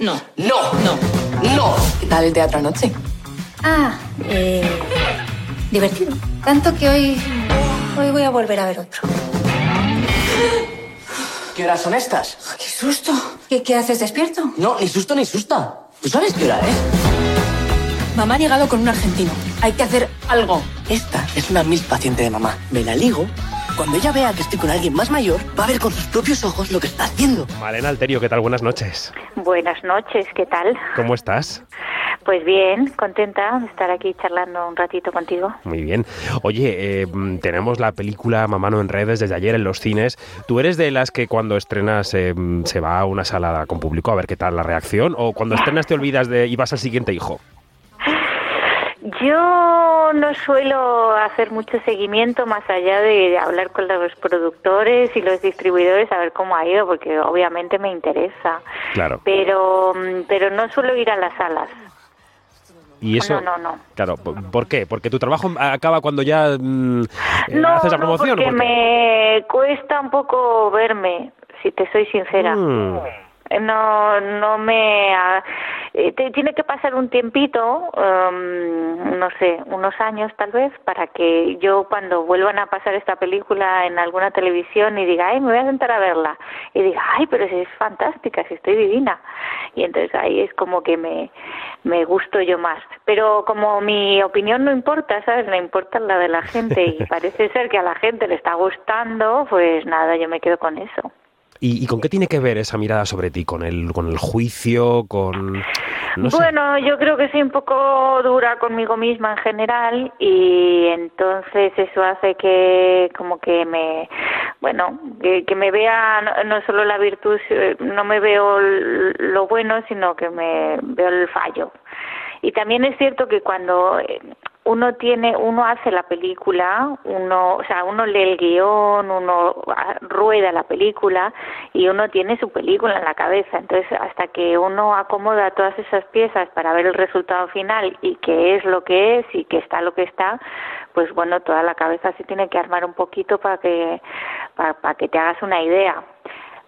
No. No. No. No. ¿Qué tal el teatro anoche? Ah, eh, divertido. Tanto que hoy, hoy voy a volver a ver otro. ¿Qué horas son estas? ¡Qué susto! ¿Qué, qué haces despierto? No, ni susto ni susta. ¿Tú sabes qué hora es? Mamá ha llegado con un argentino. Hay que hacer algo. Esta es una mil paciente de mamá. Me la ligo. Cuando ella vea que estoy con alguien más mayor, va a ver con sus propios ojos lo que está haciendo. Malena Alterio, ¿qué tal? Buenas noches. Buenas noches, ¿qué tal? ¿Cómo estás? Pues bien, contenta de estar aquí charlando un ratito contigo. Muy bien. Oye, eh, tenemos la película Mamano en redes desde ayer en los cines. ¿Tú eres de las que cuando estrenas eh, se va a una sala con público a ver qué tal la reacción? ¿O cuando estrenas te olvidas de y vas al siguiente hijo? Yo no suelo hacer mucho seguimiento más allá de hablar con los productores y los distribuidores a ver cómo ha ido, porque obviamente me interesa. Claro. Pero, mm, pero no suelo ir a las salas. Y eso, No, no, no. Claro, ¿por qué? ¿Porque tu trabajo acaba cuando ya mm, eh, No, haces la no, promoción? o porque por me cuesta un poco verme, si te soy sincera. Mm. No, no me... ha- eh, te- tiene que pasar un tiempito, em, no sé, unos años tal vez, para que yo cuando vuelvan a pasar esta película en alguna televisión y diga, ay, me voy a sentar a verla, y diga, ay, pero si es fantástica, si estoy divina. Y entonces ahí es como que me, me gusto yo más. Pero como mi opinión no importa, ¿sabes? Me importa la de la gente y parece ser que a la gente le está gustando, pues nada, yo me quedo con eso. ¿Y, y con qué tiene que ver esa mirada sobre ti? ¿Con el, con el juicio? ¿Con...? Bueno, yo creo que soy un poco dura conmigo misma en general y entonces eso hace que como que me, bueno, que, que me vea no, no solo la virtud, eh, no me veo lo bueno, sino que me veo el fallo. Y también es cierto que cuando eh, uno tiene, uno hace la película, uno, o sea, uno lee el guion, uno ah, rueda la película y uno tiene su película en la cabeza. Entonces, hasta que uno acomoda todas esas piezas para ver el resultado final y qué es lo que es y que está lo que está, pues bueno, toda la cabeza se tiene que armar un poquito para que, para, para que te hagas una idea.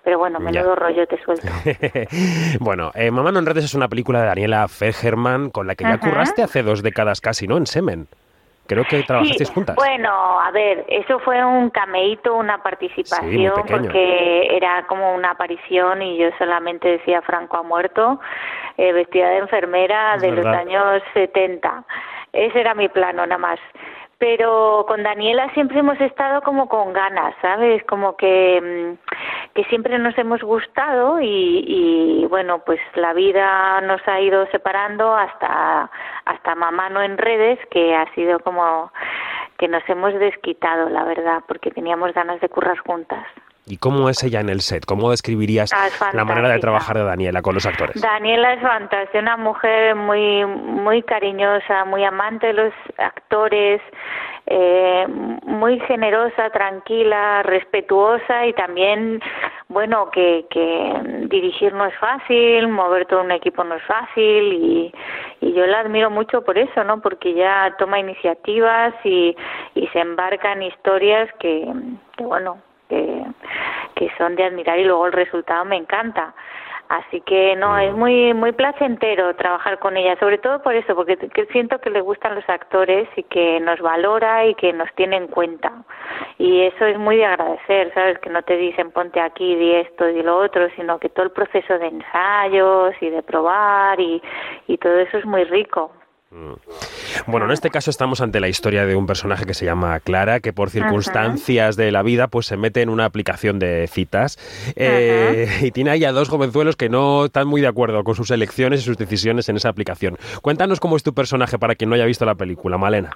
Pero bueno, menudo rollo te suelto. bueno, eh, Mamá en redes es una película de Daniela Fergerman con la que ya Ajá. curraste hace dos décadas casi, ¿no? En Semen. Creo que trabajasteis Sí, juntas. Bueno, a ver, eso fue un cameíto, una participación, porque era como una aparición y yo solamente decía Franco ha muerto, eh, vestida de enfermera Es de los años 70. Ese era mi plano, nada más. Pero con Daniela siempre hemos estado como con ganas, ¿sabes? Como que, mm, que siempre nos hemos gustado y, y bueno, pues la vida nos ha ido separando hasta, hasta Mamá no en redes, que ha sido como que nos hemos desquitado, la verdad, porque teníamos ganas de currar juntas. ¿Y cómo es ella en el set? ¿Cómo describirías Ah, la manera de trabajar de Daniela con los actores? Daniela es fantástica, una mujer muy muy cariñosa, muy amante de los actores, eh, muy generosa, tranquila, respetuosa y también, bueno, que, que dirigir no es fácil, mover todo un equipo no es fácil y, yo la admiro mucho por eso, ¿no? Porque ella toma iniciativas y, y se embarca en historias que, que bueno, que, que son de admirar y luego el resultado me encanta. Así que no, es muy muy placentero trabajar con ella, sobre todo por eso, porque que siento que le gustan los actores y que nos valora y que nos tiene en cuenta. Y eso es muy de agradecer, ¿sabes? Que no te dicen ponte aquí, di esto, di lo otro, sino que todo el proceso de ensayos y de probar y, y todo eso es muy rico. Bueno, en este caso estamos ante la historia de un personaje que se llama Clara, que por circunstancias de la vida pues se mete en una aplicación de citas eh, y tiene ahí a dos jovenzuelos que no están muy de acuerdo con sus elecciones y sus decisiones en esa aplicación. Cuéntanos cómo es tu personaje para quien no haya visto la película, Malena.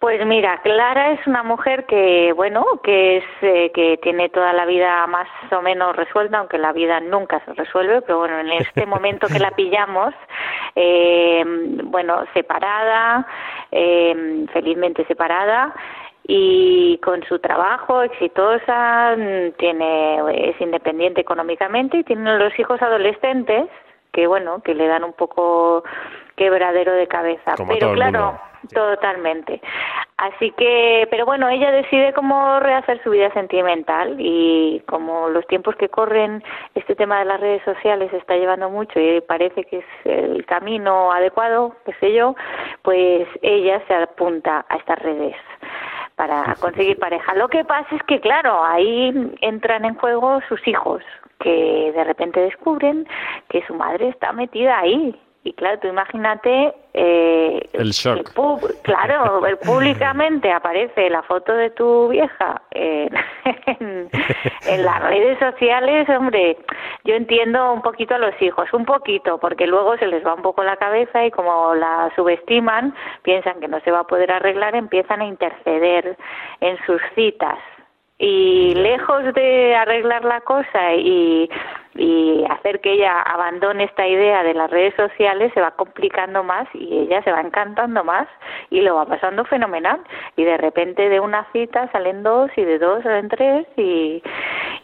Pues mira, Clara es una mujer que, bueno, que es eh, que tiene toda la vida más o menos resuelta, aunque la vida nunca se resuelve, pero bueno, en este momento que la pillamos, eh, bueno, separada, eh, felizmente separada y con su trabajo exitosa, mm, tiene es independiente económicamente y tiene los hijos adolescentes que bueno, que le dan un poco quebradero de cabeza, Como pero todo claro. Totalmente. Así que, pero bueno, ella decide cómo rehacer su vida sentimental y como los tiempos que corren, este tema de las redes sociales se está llevando mucho y parece que es el camino adecuado, qué sé yo, pues ella se apunta a estas redes para conseguir pareja. Lo que pasa es que, claro, ahí entran en juego sus hijos, que de repente descubren que su madre está metida ahí y claro, tú imagínate... Eh, el shock. claro, públicamente aparece la foto de tu vieja en, en, las redes sociales, hombre, yo entiendo un poquito a los hijos, un poquito, porque luego se les va un poco la cabeza y como la subestiman, piensan que no se va a poder arreglar, empiezan a interceder en sus citas y lejos de arreglar la cosa y, y hacer que ella abandone esta idea de las redes sociales se va complicando más y ella se va encantando más y lo va pasando fenomenal. Y de repente de una cita salen dos y de dos salen tres y,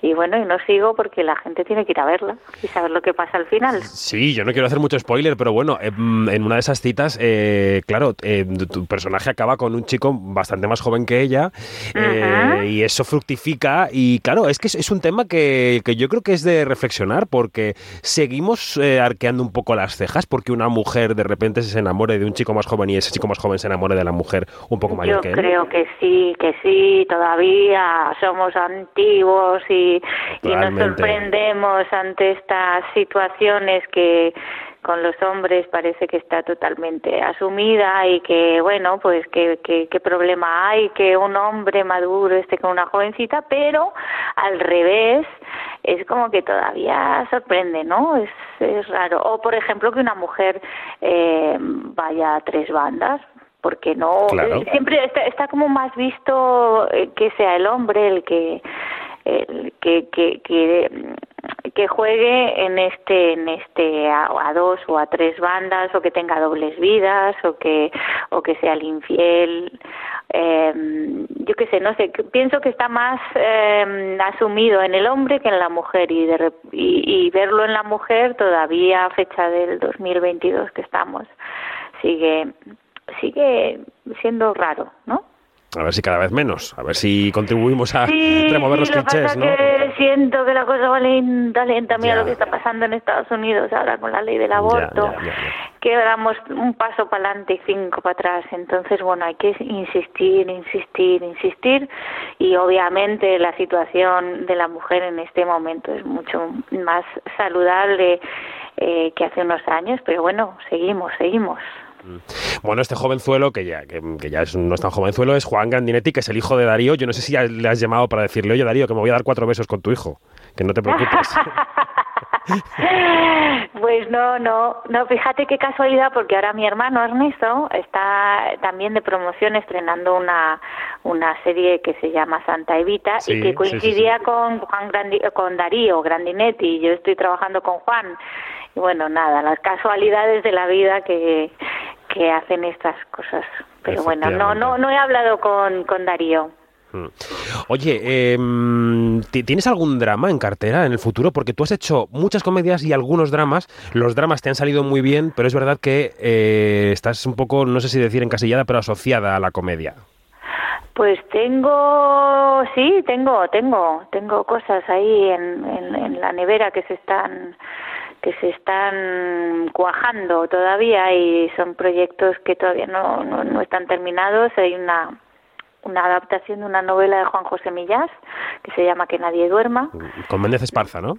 y bueno y no sigo porque la gente tiene que ir a verla y saber lo que pasa al final sí yo no quiero hacer mucho spoiler pero bueno em, en una de esas citas eh, claro eh, tu personaje acaba con un chico bastante más joven que ella eh, y eso y claro, es que es, un tema que, yo creo que es de reflexionar porque seguimos eh, arqueando un poco las cejas porque una mujer de repente se enamore de un chico más joven y ese chico más joven se enamore de la mujer un poco mayor que él. Yo creo que sí, que sí, todavía somos antiguos y, y nos sorprendemos ante estas situaciones que con los hombres parece que está totalmente asumida y que, bueno, pues qué que, problema hay que un hombre maduro esté con una jovencita, pero al revés es como que todavía sorprende, ¿no? Es, es raro. O, por ejemplo, que una mujer eh, vaya a tres bandas, porque no siempre está, está, como más visto eh, que sea el hombre el que que, que, que que juegue en este en este a, dos o a tres bandas o que tenga dobles vidas o que o que sea el infiel. Eh, yo qué sé no sé pienso que está más eh, asumido en el hombre que en la mujer y, de, y, y verlo en la mujer todavía a fecha del 2022 que estamos sigue sigue siendo raro no a ver si cada vez menos, a ver si contribuimos a remover los clichés, ¿no? Que siento que la cosa va lenta, lenta. Mira lo que está pasando en Estados Unidos ahora con la ley del aborto, que damos un paso para adelante y cinco para atrás. Entonces, bueno, hay que insistir, insistir, insistir. Y obviamente la situación de la mujer en este momento es mucho más saludable eh, que hace unos años, pero bueno, seguimos, seguimos. Bueno, este jovenzuelo, que ya, que, ya es, no es tan jovenzuelo, es Juan Grandinetti, que es el hijo de Darío. Yo no sé si ya le has llamado para decirle, oye Darío, que me voy a dar cuatro besos con tu hijo. Que no te preocupes. Pues no, no, no, fíjate qué casualidad, porque ahora mi hermano Ernesto está también de promoción estrenando una, una serie que se llama Santa Evita y que coincidía con Juan con Darío Grandinetti, yo estoy trabajando con Juan. Y bueno, nada, las casualidades de la vida que, que hacen estas cosas. Pero bueno, no, no, no he hablado con, con Darío. Mm. Oye, eh, ¿tienes algún drama en cartera en el futuro? Porque tú has hecho muchas comedias y algunos dramas. Los dramas te han salido muy bien, pero es verdad que eh, estás un poco, no sé si decir encasillada, pero asociada a la comedia. Pues tengo, sí, tengo, tengo, tengo cosas ahí en, en la nevera que se están que se están cuajando todavía y son proyectos que todavía no, no, están terminados. Hay una, una adaptación de una novela de Juan José Millás que se llama Que nadie duerma. Con Méndez Esparza, ¿no?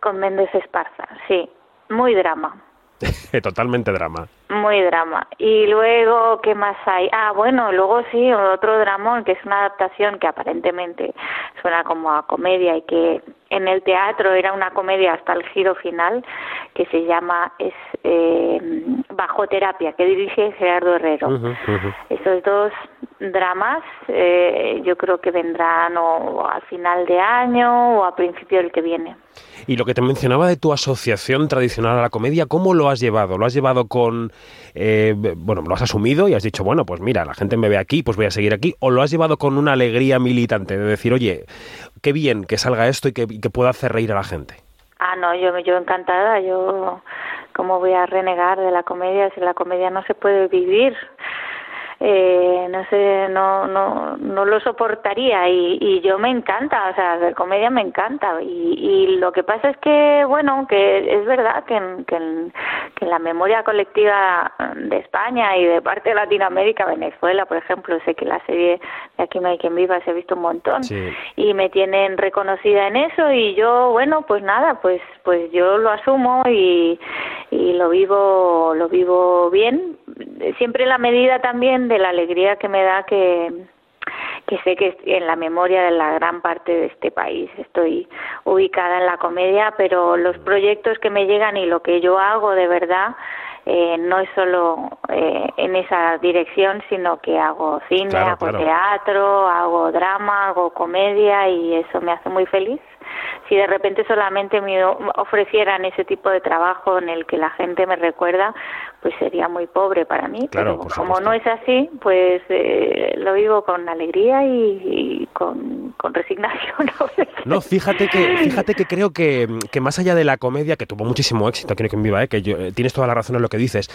Con Méndez Esparza, sí. Muy drama. Totalmente drama. Muy drama. Y luego, ¿qué más hay? Ah, bueno, luego sí, otro dramón, que es una adaptación que aparentemente suena como a comedia y que en el teatro era una comedia hasta el giro final, que se llama es eh, Bajo Terapia, que dirige Gerardo Herrero. Esos dos dramas eh, yo creo que vendrán o al final de año o a principio del que viene. Y lo que te mencionaba de tu asociación tradicional a la comedia, ¿cómo lo has llevado? ¿Lo has llevado con, eh, bueno, lo has asumido y has dicho, bueno, pues mira, la gente me ve aquí, pues voy a seguir aquí? ¿O lo has llevado con una alegría militante de decir, oye, qué bien que salga esto y que, que pueda hacer reír a la gente? Ah, no, yo, yo encantada, yo, ¿cómo voy a renegar de la comedia si la comedia no se puede vivir? Eh, no sé, no, no, no lo soportaría y, y yo me encanta, o sea, hacer comedia me encanta y, y lo que pasa es que, bueno, que es verdad que en, que, en, que en la memoria colectiva de España y de parte de Latinoamérica, Venezuela, por ejemplo, sé que la serie de Aquí no hay quien viva se ha visto un montón y me tienen reconocida en eso y yo, bueno, pues nada, pues, pues yo lo asumo y, y lo vivo, lo vivo bien, siempre la medida también de la alegría que me da que que sé que en la memoria de la gran parte de este país estoy ubicada en la comedia, pero los proyectos que me llegan y lo que yo hago de verdad eh, no es solo eh, en esa dirección, sino que hago cine, hago teatro, hago drama, hago comedia y eso me hace muy feliz. Si de repente solamente me ofrecieran ese tipo de trabajo en el que la gente me recuerda, pues sería muy pobre para mí. Pero como no es así, pues eh, lo vivo con alegría y, con, resignación. no, fíjate que, fíjate que creo que, que, más allá de la comedia, que tuvo muchísimo éxito, quiero que en viva, ¿eh? que yo, eh, tienes toda la razón en lo que dices,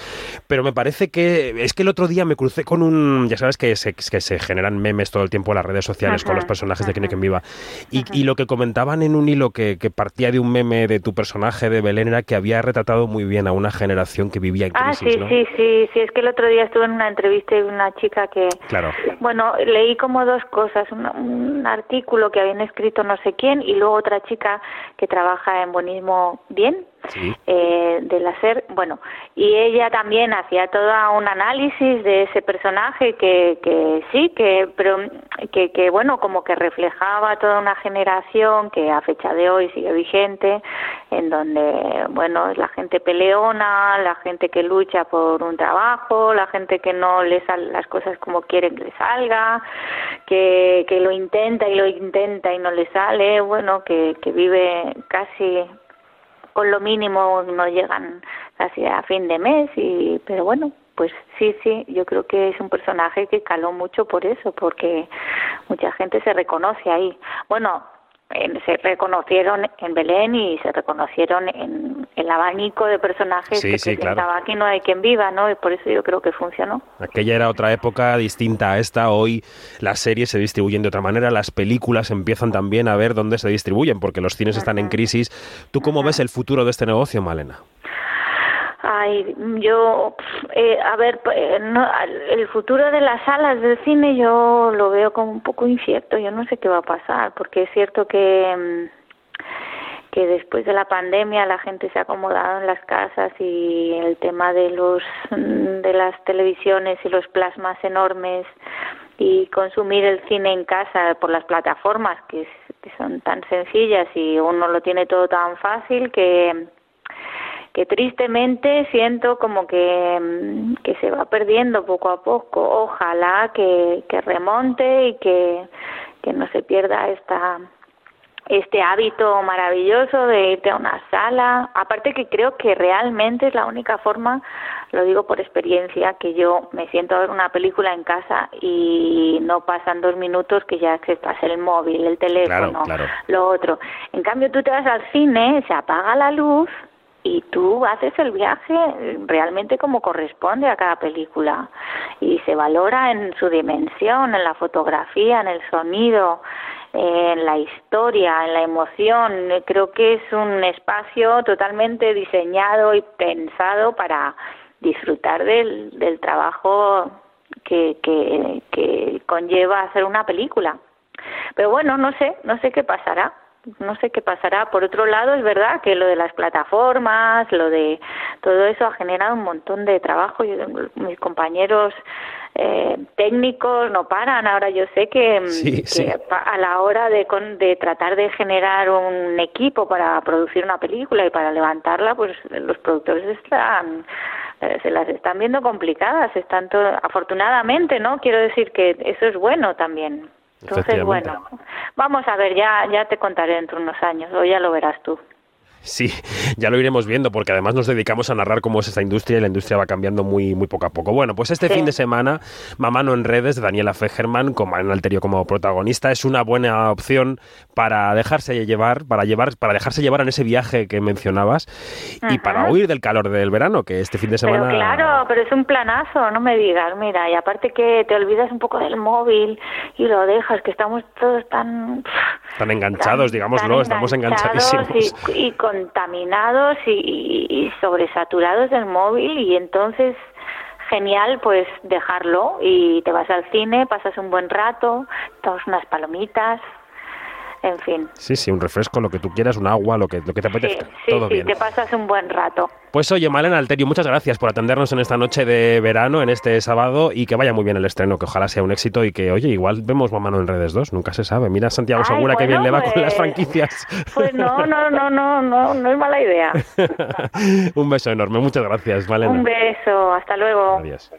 pero me parece que es que el otro día me crucé con un, ya sabes que se, que se generan memes todo el tiempo en las redes sociales con los personajes de Quiero que en viva, y, y lo que comentaban en un hilo que, partía de un meme de tu personaje de Belén era que había retratado muy bien a una generación que vivía en ah, crisis, sí, sí, sí, sí, es que el otro día estuve en una entrevista de una chica que, claro. bueno, leí como dos cosas, un, artículo que habían escrito no sé quién y luego otra chica que trabaja en Bonismo Bien, eh, del hacer, bueno, y ella también hacía todo un análisis de ese personaje que, que sí, que, pero que, que bueno, como que reflejaba toda una generación que a fecha de hoy sigue vigente, en donde, bueno, es la gente peleona, la gente que lucha por un trabajo, la gente que no le salen las cosas como quiere que le salga, que, que lo intenta y lo intenta y no le sale, bueno, que, que vive casi con lo mínimo no llegan casi a fin de mes y pero bueno pues sí sí yo creo que es un personaje que caló mucho por eso porque mucha gente se reconoce ahí. Bueno se reconocieron en Belén y se reconocieron en el abanico de personajes que sí, aquí no hay quien viva, ¿no? Y por eso yo creo que funcionó. Aquella era otra época distinta a esta. Hoy las series se distribuyen de otra manera, las películas empiezan también a ver dónde se distribuyen porque los cines están en crisis. ¿Tú cómo ves el futuro de este negocio, Malena? Ay, yo, eh, a ver, eh, el futuro de las salas del cine yo lo veo como un poco incierto. Yo no sé qué va a pasar, porque es cierto que mm, que después de la pandemia la gente se ha acomodado en las casas y el tema de los mm, de las televisiones y los plasmas enormes y consumir el cine en casa por las plataformas que son tan sencillas y uno lo tiene todo tan fácil que que tristemente siento como que, mm, que se va perdiendo poco a poco. Ojalá que, que remonte y que, que no se pierda esta este hábito maravilloso de irte a una sala. Aparte que creo que realmente es la única forma, lo digo por experiencia, que yo me siento a ver una película en casa y no pasan dos minutos que ya estás el móvil, el teléfono, lo otro. En cambio tú te vas al cine, se apaga la luz y tú haces el viaje realmente como corresponde a cada película y se valora en su dimensión, en la fotografía, en el sonido, en la historia, en la emoción. Creo que es un espacio totalmente diseñado y pensado para disfrutar del, del trabajo que, que, que conlleva hacer una película. Pero bueno, no sé, no sé qué pasará no sé qué pasará. Por otro lado, es verdad que lo de las plataformas, lo de todo eso ha generado un montón de trabajo. Yo, mis compañeros eh, técnicos no paran. Ahora yo sé que, mm, a la hora de, de tratar de generar un equipo para producir una película y para levantarla, pues los productores están eh, se las están viendo complicadas. Están todo, afortunadamente, ¿no? Quiero decir que eso es bueno también. Entonces, bueno, vamos a ver, ya, ya te contaré dentro de unos años, o ya lo verás tú. Sí, ya lo iremos viendo porque además nos dedicamos a narrar cómo es esta industria y la industria va cambiando muy, muy poco a poco. Bueno, pues este fin de semana, Mamá no en redes de Daniela Fegerman con Mariana Alterio como protagonista es una buena opción para dejarse llevar, para llevar, para dejarse llevar en ese viaje que mencionabas y para huir del calor del verano, que este fin de semana. Pero claro, pero es un planazo, no me digas, mira, y aparte que te olvidas un poco del móvil y lo dejas, que estamos todos tan tan enganchados, digámoslo, estamos enganchadísimos y, contaminados y, y sobresaturados del móvil y entonces genial pues dejarlo y te vas al cine, pasas un buen rato, tomas unas palomitas, en fin. Sí, sí, un refresco, lo que tú quieras, un agua, lo que, lo que te apetezca. Sí, Todo sí, te pasas un buen rato. Pues oye, Malena Alterio, muchas gracias por atendernos en esta noche de verano, en este sábado, y que vaya muy bien el estreno, que ojalá sea un éxito y que, oye, igual vemos Mamá en redes 2, nunca se sabe. Mira Santiago Segura que bien le va con las pues, franquicias. Pues no, no, no, no, no, no es mala idea. un beso enorme, muchas gracias, Malena. Un beso, hasta luego. Adiós.